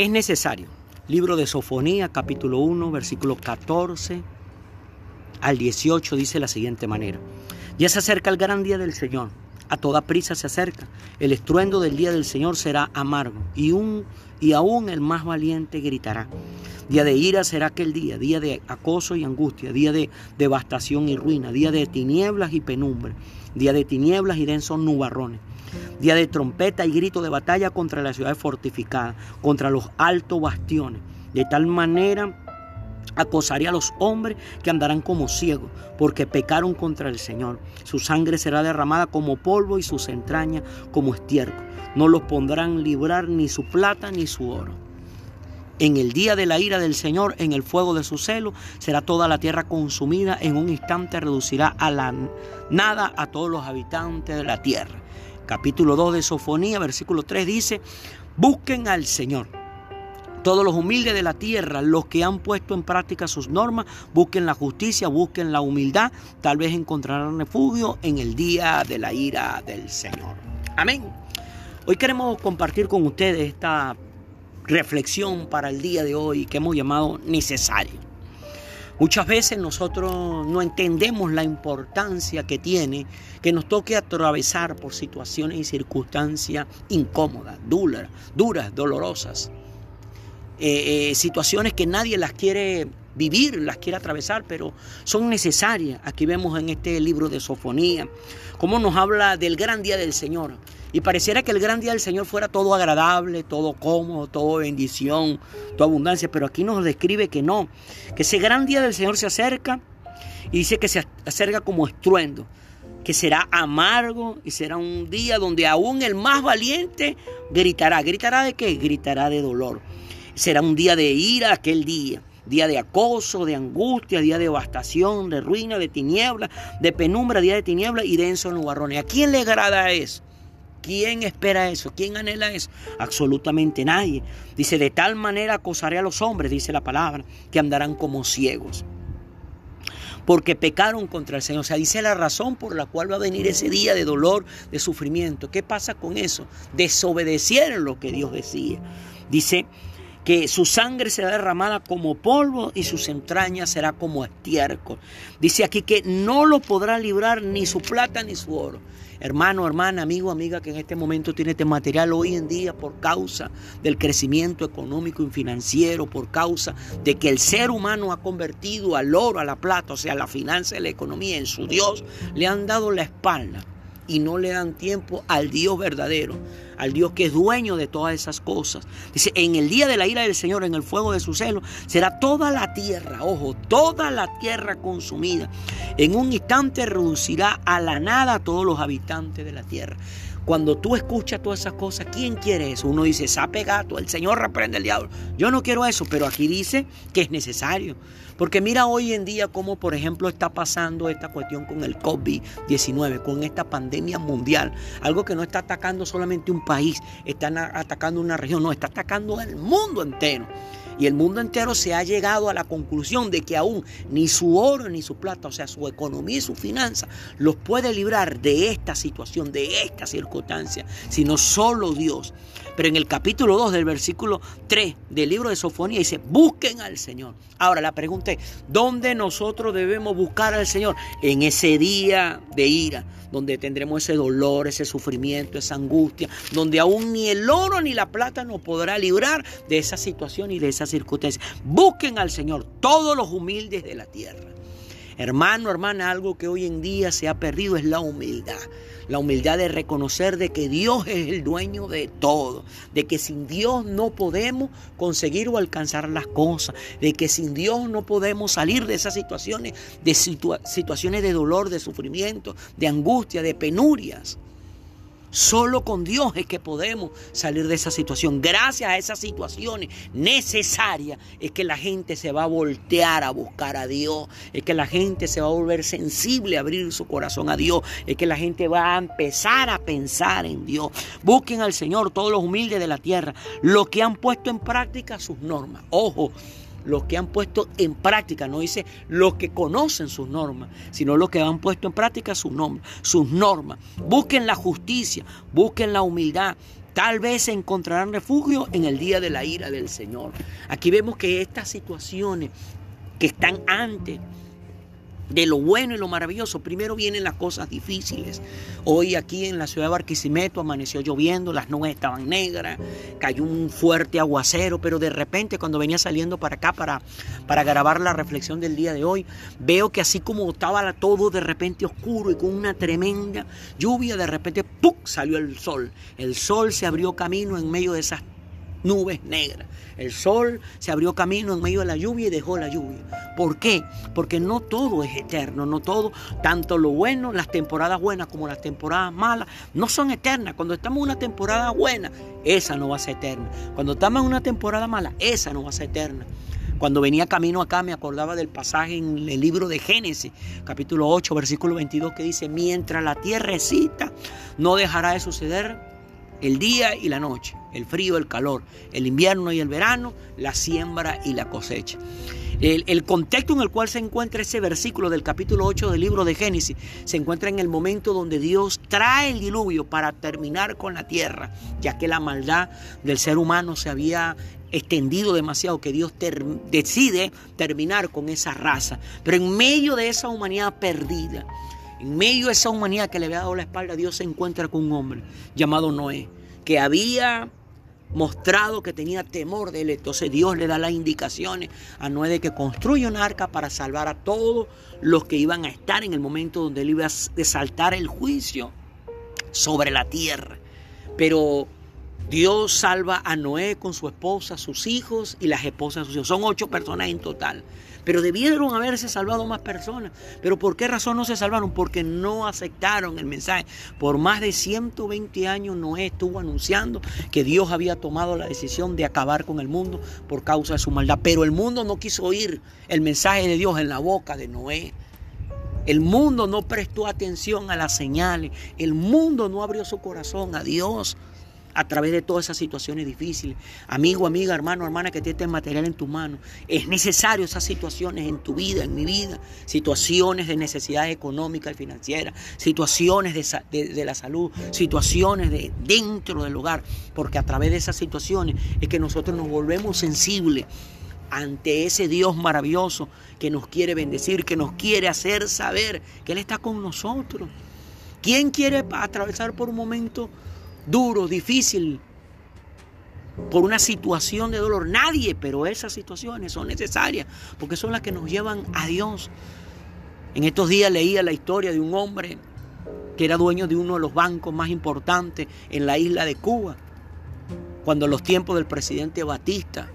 Es necesario. Libro de Sofonía, capítulo 1, versículo 14 al 18 dice la siguiente manera. Ya se acerca el gran día del Señor. A toda prisa se acerca. El estruendo del día del Señor será amargo y, un, y aún el más valiente gritará. Día de ira será aquel día, día de acoso y angustia, día de devastación y ruina, día de tinieblas y penumbre, día de tinieblas y densos nubarrones día de trompeta y grito de batalla contra las ciudades fortificadas, contra los altos bastiones. De tal manera acosaré a los hombres que andarán como ciegos, porque pecaron contra el Señor. Su sangre será derramada como polvo y sus entrañas como estiércol. No los pondrán librar ni su plata ni su oro. En el día de la ira del Señor, en el fuego de su celo, será toda la tierra consumida. En un instante reducirá a la nada a todos los habitantes de la tierra capítulo 2 de Sofonía, versículo 3 dice, busquen al Señor. Todos los humildes de la tierra, los que han puesto en práctica sus normas, busquen la justicia, busquen la humildad, tal vez encontrarán refugio en el día de la ira del Señor. Amén. Hoy queremos compartir con ustedes esta reflexión para el día de hoy que hemos llamado necesario. Muchas veces nosotros no entendemos la importancia que tiene que nos toque atravesar por situaciones y circunstancias incómodas, duras, duras dolorosas. Eh, eh, situaciones que nadie las quiere vivir, las quiere atravesar, pero son necesarias. Aquí vemos en este libro de Sofonía cómo nos habla del gran día del Señor. Y pareciera que el gran día del Señor fuera todo agradable, todo cómodo, todo bendición, toda abundancia, pero aquí nos describe que no, que ese gran día del Señor se acerca y dice que se acerca como estruendo, que será amargo y será un día donde aún el más valiente gritará. ¿Gritará de qué? Gritará de dolor. Será un día de ira aquel día día de acoso, de angustia, día de devastación, de ruina, de tiniebla, de penumbra, día de tiniebla y denso nubarrones. ¿A quién le agrada eso? ¿Quién espera eso? ¿Quién anhela eso? Absolutamente nadie. Dice, de tal manera acosaré a los hombres, dice la palabra, que andarán como ciegos. Porque pecaron contra el Señor. O sea, dice la razón por la cual va a venir ese día de dolor, de sufrimiento. ¿Qué pasa con eso? Desobedecieron lo que Dios decía. Dice, que su sangre será derramada como polvo y sus entrañas será como estiércol. Dice aquí que no lo podrá librar ni su plata ni su oro. Hermano, hermana, amigo, amiga que en este momento tiene este material hoy en día por causa del crecimiento económico y financiero, por causa de que el ser humano ha convertido al oro, a la plata, o sea, la finanza y la economía en su Dios, le han dado la espalda y no le dan tiempo al Dios verdadero, al Dios que es dueño de todas esas cosas. Dice, en el día de la ira del Señor, en el fuego de su celo, será toda la tierra, ojo, toda la tierra consumida. En un instante reducirá a la nada a todos los habitantes de la tierra. Cuando tú escuchas todas esas cosas, ¿quién quiere eso? Uno dice, sape gato, el Señor reprende al diablo. Yo no quiero eso, pero aquí dice que es necesario. Porque mira hoy en día cómo, por ejemplo, está pasando esta cuestión con el COVID-19, con esta pandemia mundial. Algo que no está atacando solamente un país, está atacando una región, no, está atacando el mundo entero. Y el mundo entero se ha llegado a la conclusión de que aún ni su oro ni su plata, o sea, su economía y su finanza, los puede librar de esta situación, de esta circunstancia, sino solo Dios. Pero en el capítulo 2 del versículo 3 del libro de Sofonía dice, busquen al Señor. Ahora la pregunta es, ¿dónde nosotros debemos buscar al Señor? En ese día de ira donde tendremos ese dolor, ese sufrimiento, esa angustia, donde aún ni el oro ni la plata nos podrá librar de esa situación y de esa circunstancia. Busquen al Señor todos los humildes de la tierra. Hermano, hermana, algo que hoy en día se ha perdido es la humildad. La humildad de reconocer de que Dios es el dueño de todo, de que sin Dios no podemos conseguir o alcanzar las cosas, de que sin Dios no podemos salir de esas situaciones, de situaciones de dolor, de sufrimiento, de angustia, de penurias. Solo con Dios es que podemos salir de esa situación. Gracias a esas situaciones necesarias es que la gente se va a voltear a buscar a Dios. Es que la gente se va a volver sensible a abrir su corazón a Dios. Es que la gente va a empezar a pensar en Dios. Busquen al Señor todos los humildes de la tierra, los que han puesto en práctica sus normas. Ojo, los que han puesto en práctica, no dice los que conocen sus normas, sino los que han puesto en práctica sus, sus normas. Busquen la justicia, busquen la humildad, Tal vez encontrarán refugio en el día de la ira del Señor. Aquí vemos que estas situaciones que están antes de lo bueno y lo maravilloso, primero vienen las cosas difíciles. Hoy aquí en la ciudad de Barquisimeto amaneció lloviendo, las nubes estaban negras, cayó un fuerte aguacero, pero de repente cuando venía saliendo para acá para, para grabar la reflexión del día de hoy, veo que así como estaba todo de repente oscuro y con una tremenda lluvia, de repente ¡pum! salió el sol. El sol se abrió camino en medio de esas nubes negras. El sol se abrió camino en medio de la lluvia y dejó la lluvia. ¿Por qué? Porque no todo es eterno, no todo, tanto lo bueno, las temporadas buenas como las temporadas malas, no son eternas. Cuando estamos en una temporada buena, esa no va a ser eterna. Cuando estamos en una temporada mala, esa no va a ser eterna. Cuando venía camino acá me acordaba del pasaje en el libro de Génesis, capítulo 8, versículo 22, que dice, mientras la tierra excita, no dejará de suceder el día y la noche el frío, el calor, el invierno y el verano, la siembra y la cosecha. El, contexto en el cual se encuentra ese versículo del capítulo 8 del libro de Génesis se encuentra en el momento donde Dios trae el diluvio para terminar con la tierra, ya que la maldad del ser humano se había extendido demasiado que Dios decide terminar con esa raza. Pero en medio de esa humanidad perdida, en medio de esa humanidad que le había dado la espalda, Dios se encuentra con un hombre llamado Noé, que había mostrado que tenía temor de él. Entonces Dios le da las indicaciones a Noé de que construya un arca para salvar a todos los que iban a estar en el momento donde él iba a desaltar el juicio sobre la tierra. Pero Dios salva a Noé con su esposa, sus hijos y las esposas de sus hijos. Son ocho personas en total. Pero debieron haberse salvado más personas. Pero ¿por qué razón no se salvaron? Porque no aceptaron el mensaje. Por más de 120 años Noé estuvo anunciando que Dios había tomado la decisión de acabar con el mundo por causa de su maldad. Pero el mundo no quiso oír el mensaje de Dios en la boca de Noé. El mundo no prestó atención a las señales. El mundo no abrió su corazón a Dios a través de todas esas situaciones difíciles. Amigo, amiga, hermano, hermana que tienes material en tu mano. Es necesario esas situaciones en tu vida, en mi vida. Situaciones de necesidad económica y financiera. Situaciones de, de la salud. Situaciones de dentro del hogar. Porque a través de esas situaciones es que nosotros nos volvemos sensibles ante ese Dios maravilloso que nos quiere bendecir, que nos quiere hacer saber que Él está con nosotros. ¿Quién quiere atravesar por un momento duro, difícil, por una situación de dolor. Nadie, pero esas situaciones son necesarias porque son las que nos llevan a Dios. En estos días leía la historia de un hombre que era dueño de uno de los bancos más importantes en la isla de Cuba, cuando los tiempos del presidente Batista.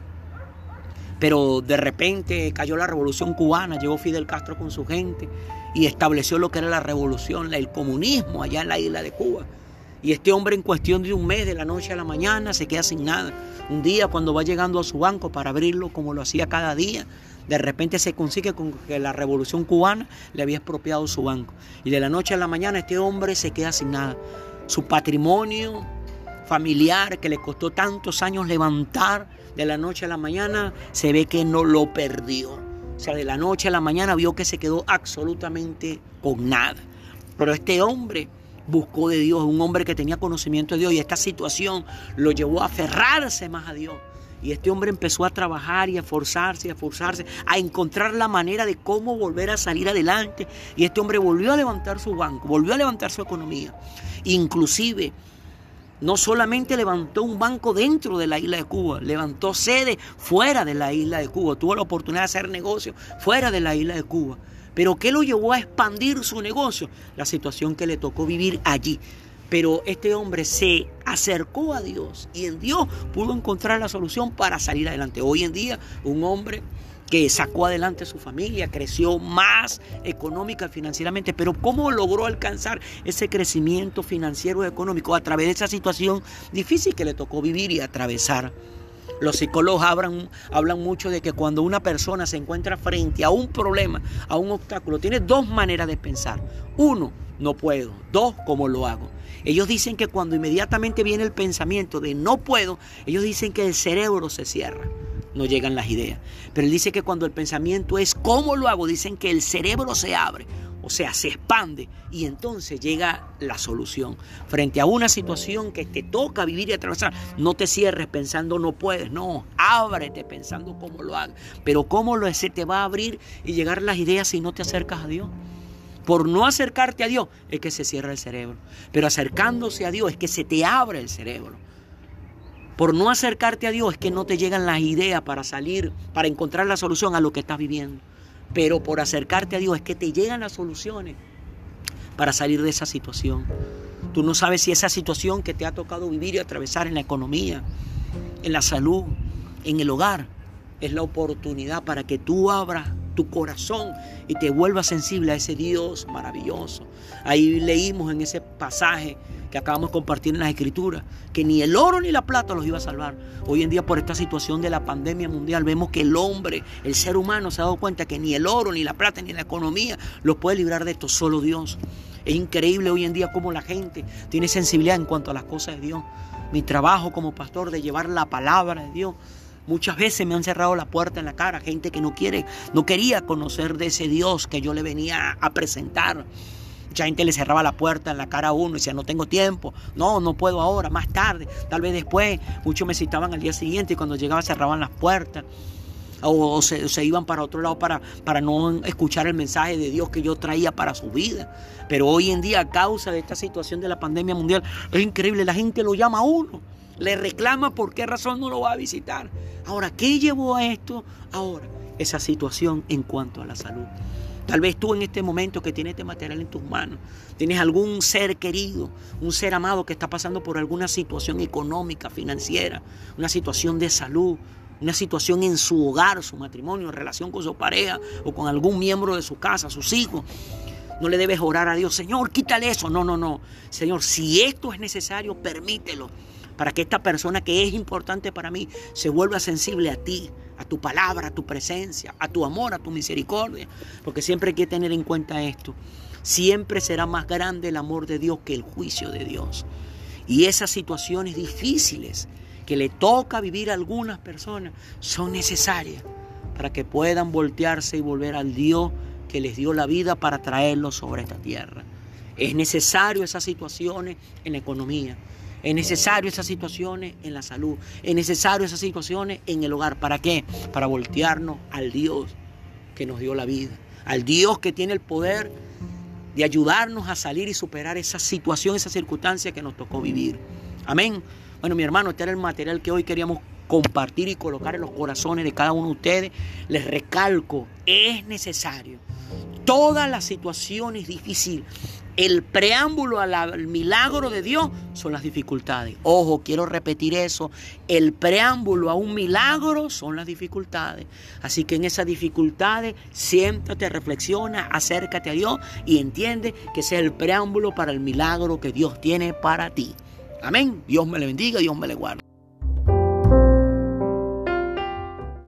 Pero de repente cayó la revolución cubana, llegó Fidel Castro con su gente y estableció lo que era la revolución, el comunismo allá en la isla de Cuba. Y este hombre en cuestión de un mes, de la noche a la mañana, se queda sin nada. Un día cuando va llegando a su banco para abrirlo como lo hacía cada día, de repente se consigue con que la revolución cubana le había expropiado su banco. Y de la noche a la mañana este hombre se queda sin nada. Su patrimonio familiar que le costó tantos años levantar de la noche a la mañana, se ve que no lo perdió. O sea, de la noche a la mañana vio que se quedó absolutamente con nada. Pero este hombre buscó de Dios, un hombre que tenía conocimiento de Dios y esta situación lo llevó a aferrarse más a Dios. Y este hombre empezó a trabajar y a esforzarse, a esforzarse, a encontrar la manera de cómo volver a salir adelante. Y este hombre volvió a levantar su banco, volvió a levantar su economía. Inclusive, no solamente levantó un banco dentro de la isla de Cuba, levantó sede fuera de la isla de Cuba. Tuvo la oportunidad de hacer negocios fuera de la isla de Cuba. Pero ¿qué lo llevó a expandir su negocio? La situación que le tocó vivir allí. Pero este hombre se acercó a Dios y en Dios pudo encontrar la solución para salir adelante. Hoy en día, un hombre que sacó adelante a su familia, creció más económica financieramente, pero ¿cómo logró alcanzar ese crecimiento financiero y económico? A través de esa situación difícil que le tocó vivir y atravesar. Los psicólogos hablan, hablan mucho de que cuando una persona se encuentra frente a un problema, a un obstáculo, tiene dos maneras de pensar. Uno, no puedo. Dos, ¿cómo lo hago? Ellos dicen que cuando inmediatamente viene el pensamiento de no puedo, ellos dicen que el cerebro se cierra. No llegan las ideas. Pero él dice que cuando el pensamiento es ¿cómo lo hago? Dicen que el cerebro se abre. O sea, se expande y entonces llega la solución. Frente a una situación que te toca vivir y atravesar, no te cierres pensando no puedes, no, ábrete pensando cómo lo hagas. Pero cómo lo se te va a abrir y llegar las ideas si no te acercas a Dios. Por no acercarte a Dios es que se cierra el cerebro. Pero acercándose a Dios es que se te abre el cerebro. Por no acercarte a Dios es que no te llegan las ideas para salir, para encontrar la solución a lo que estás viviendo. Pero por acercarte a Dios es que te llegan las soluciones para salir de esa situación. Tú no sabes si esa situación que te ha tocado vivir y atravesar en la economía, en la salud, en el hogar, es la oportunidad para que tú abras tu corazón y te vuelvas sensible a ese Dios maravilloso. Ahí leímos en ese pasaje que acabamos de compartir en las escrituras, que ni el oro ni la plata los iba a salvar. Hoy en día por esta situación de la pandemia mundial vemos que el hombre, el ser humano se ha dado cuenta que ni el oro, ni la plata, ni la economía los puede librar de esto, solo Dios. Es increíble hoy en día cómo la gente tiene sensibilidad en cuanto a las cosas de Dios. Mi trabajo como pastor de llevar la palabra de Dios Muchas veces me han cerrado la puerta en la cara, gente que no quiere, no quería conocer de ese Dios que yo le venía a presentar. Mucha gente le cerraba la puerta en la cara a uno y decía, no tengo tiempo, no, no puedo ahora, más tarde, tal vez después. Muchos me citaban al día siguiente y cuando llegaba cerraban las puertas. O, se, iban para otro lado para, para no escuchar el mensaje de Dios que yo traía para su vida. Pero hoy en día, a causa de esta situación de la pandemia mundial, es increíble, la gente lo llama a uno le reclama por qué razón no lo va a visitar. Ahora, ¿qué llevó a esto? Ahora, esa situación en cuanto a la salud. Tal vez tú en este momento que tienes este material en tus manos, tienes algún ser querido, un ser amado que está pasando por alguna situación económica, financiera, una situación de salud, una situación en su hogar, su matrimonio, relación con su pareja o con algún miembro de su casa, sus hijos. No le debes orar a Dios, Señor, quítale eso. No, no, no. Señor, si esto es necesario, permítelo para que esta persona que es importante para mí se vuelva sensible a ti, a tu palabra, a tu presencia, a tu amor, a tu misericordia. Porque siempre hay que tener en cuenta esto. Siempre será más grande el amor de Dios que el juicio de Dios. Y esas situaciones difíciles que le toca vivir a algunas personas son necesarias para que puedan voltearse y volver al Dios que les dio la vida para traerlos sobre esta tierra. Es necesario esas situaciones en economía. Es necesario esas situaciones en la salud. Es necesario esas situaciones en el hogar. ¿Para qué? Para voltearnos al Dios que nos dio la vida. Al Dios que tiene el poder de ayudarnos a salir y superar esa situación, esa circunstancia que nos tocó vivir. Amén. Bueno, mi hermano, este era el material que hoy queríamos compartir y colocar en los corazones de cada uno de ustedes. Les recalco, es necesario. Todas las situaciones difíciles el preámbulo al milagro de Dios son las dificultades. Ojo, quiero repetir eso. El preámbulo a un milagro son las dificultades. Así que en esas dificultades, siéntate, reflexiona, acércate a Dios y entiende que ese es el preámbulo para el milagro que Dios tiene para ti. Amén. Dios me le bendiga, Dios me le guarde.